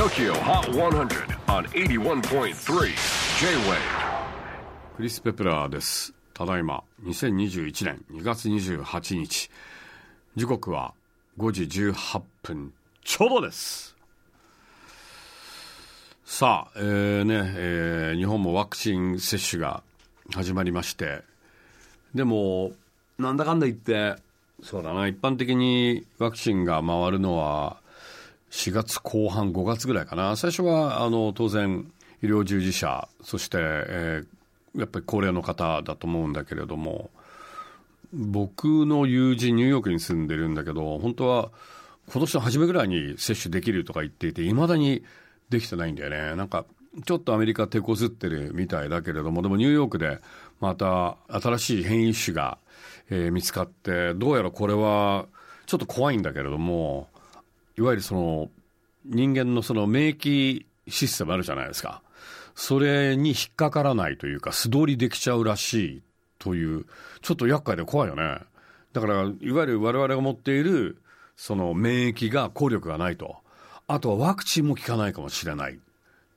TOKYO HOT 100 on 81.3 J-WAVE クリス・ペプラーです。ただいま2021年2月28日時刻は5時18分ちょうどです。さあ、えーねえー日本もワクチン接種が始まりまして。でもなんだかんだ言ってそうだな。一般的にワクチンが回るのは4月後半5月ぐらいかな。最初はあの当然医療従事者そして、えーやっぱり高齢の方だと思うんだけれども僕の友人ニューヨークに住んでるんだけど本当は今年の初めぐらいに接種できるとか言っていていまだにできてないんだよね。なんかちょっとアメリカ手こずってるみたいだけれどもでもニューヨークでまた新しい変異種が、えー見つかってどうやらこれはちょっと怖いんだけれどもいわゆるその人間のその免疫システムあるじゃないですか。それに引っかからないというか素通りできちゃうらしいというちょっと厄介で怖いよね。だからいわゆる我々が持っているその免疫が効力がないと。あとはワクチンも効かないかもしれないっ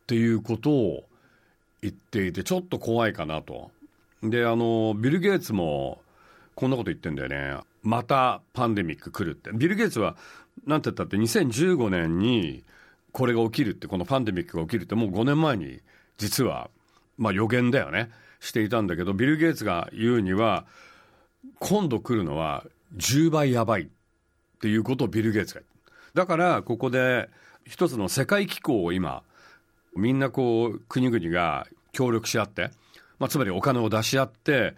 ていうことを言っていてちょっと怖いかなと。であのビル・ゲイツもこんなこと言ってんだよね。またパンデミック来るって。ビル・ゲイツはなんて言ったって2015年にこれが起きるってこのパンデミックが起きるってもう5年前に実はまあ予言だよね。していたんだけどビル・ゲイツが言うには今度来るのは10倍やばいっていうことをビル・ゲイツが言ってだからここで一つの世界機構を今みんなこう国々が協力し合って、まあ、つまりお金を出し合って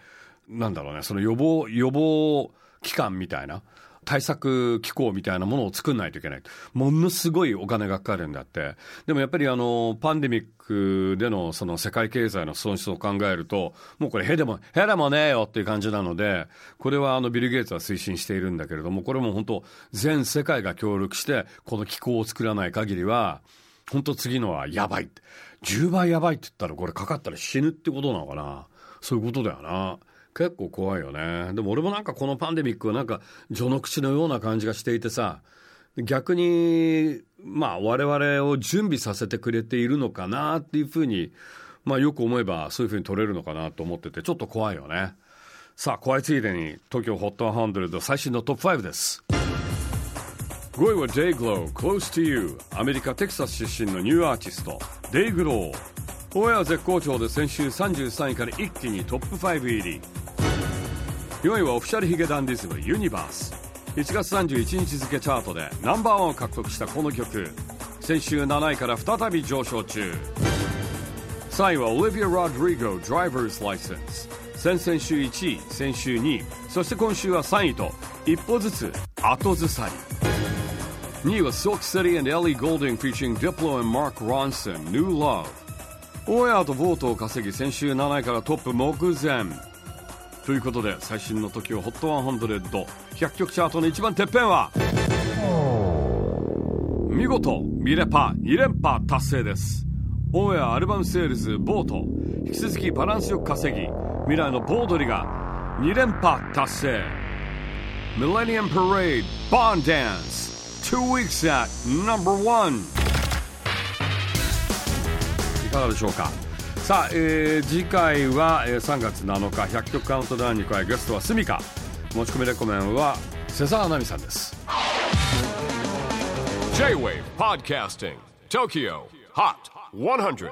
なんだろうねその予防予防機関みたいな対策機構みたいなものを作んないといけない。ものすごいお金がかかるんだって。でもやっぱりあのパンデミックでのその世界経済の損失を考えるともうこれへでもへでもねえよっていう感じなのでこれはあのビル・ゲイツは推進しているんだけれどもこれも本当全世界が協力してこの機構を作らない限りは本当次のはやばい10倍やばいって言ったらこれかかったら死ぬってことなのかな。そういうことだよな。結構怖いよね。でも俺もなんかこのパンデミックはなんか序の口のような感じがしていてさ逆にまあ我々を準備させてくれているのかなっていうふうにまあよく思えばそういうふうに取れるのかなと思っててちょっと怖いよね。さあ怖いついでに東京 HOT100 最新のトップ5です。5位は Dayglow Close to You アメリカテキサス出身のニューアーティスト Dayglow オンエア絶好調で先週33位から一気にトップ5入り。4位はオフィシャルヒゲダンディズムユニバース。1月31日付チャートでナンバーワンを獲得したこの曲。先週7位から再び上昇中。3位はオリビア・ロドリゴ Driver's License 先々週1位先週2位。そして今週は3位と一歩ずつ後ずさり。2位は Silk City and Ellie Golding featuring Diplo and Mark Ronson New Love オンエアとボートを稼ぎ先週7位からトップ目前ということで最新の時を HOT100100 曲チャートの一番てっぺんは見事ミレパ2連覇達成です。オンエアアルバムセールズボート。引き続きバランスよく稼ぎ未来のボードリが2連覇達成。Millennium Parade Bond Dance. Two weeks at number one. いかがでしょうか？さあ、えー次回は、えー3月7日100曲カウントダウン2回ゲストはスミカ。持ち込みレコメンは瀬澤奈美さんです。J-WAVE PODCASTING TOKYO HOT 100